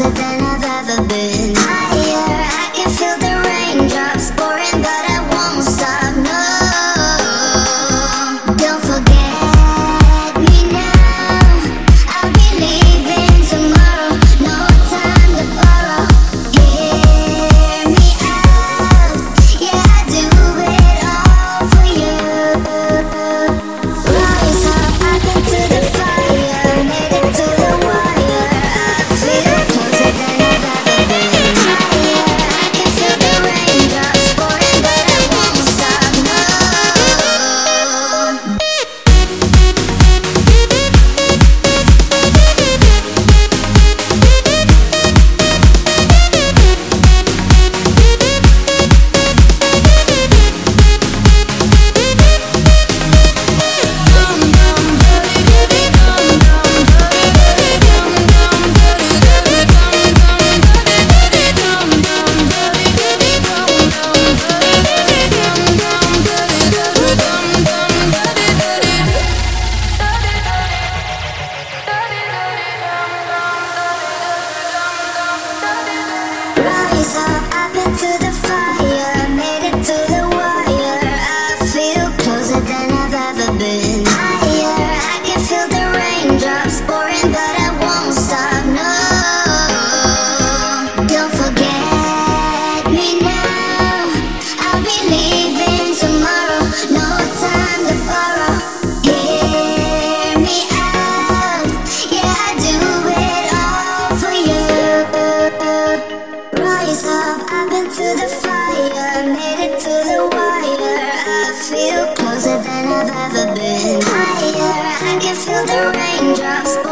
closer than to the than I've ever been. Higher, I can feel the raindrops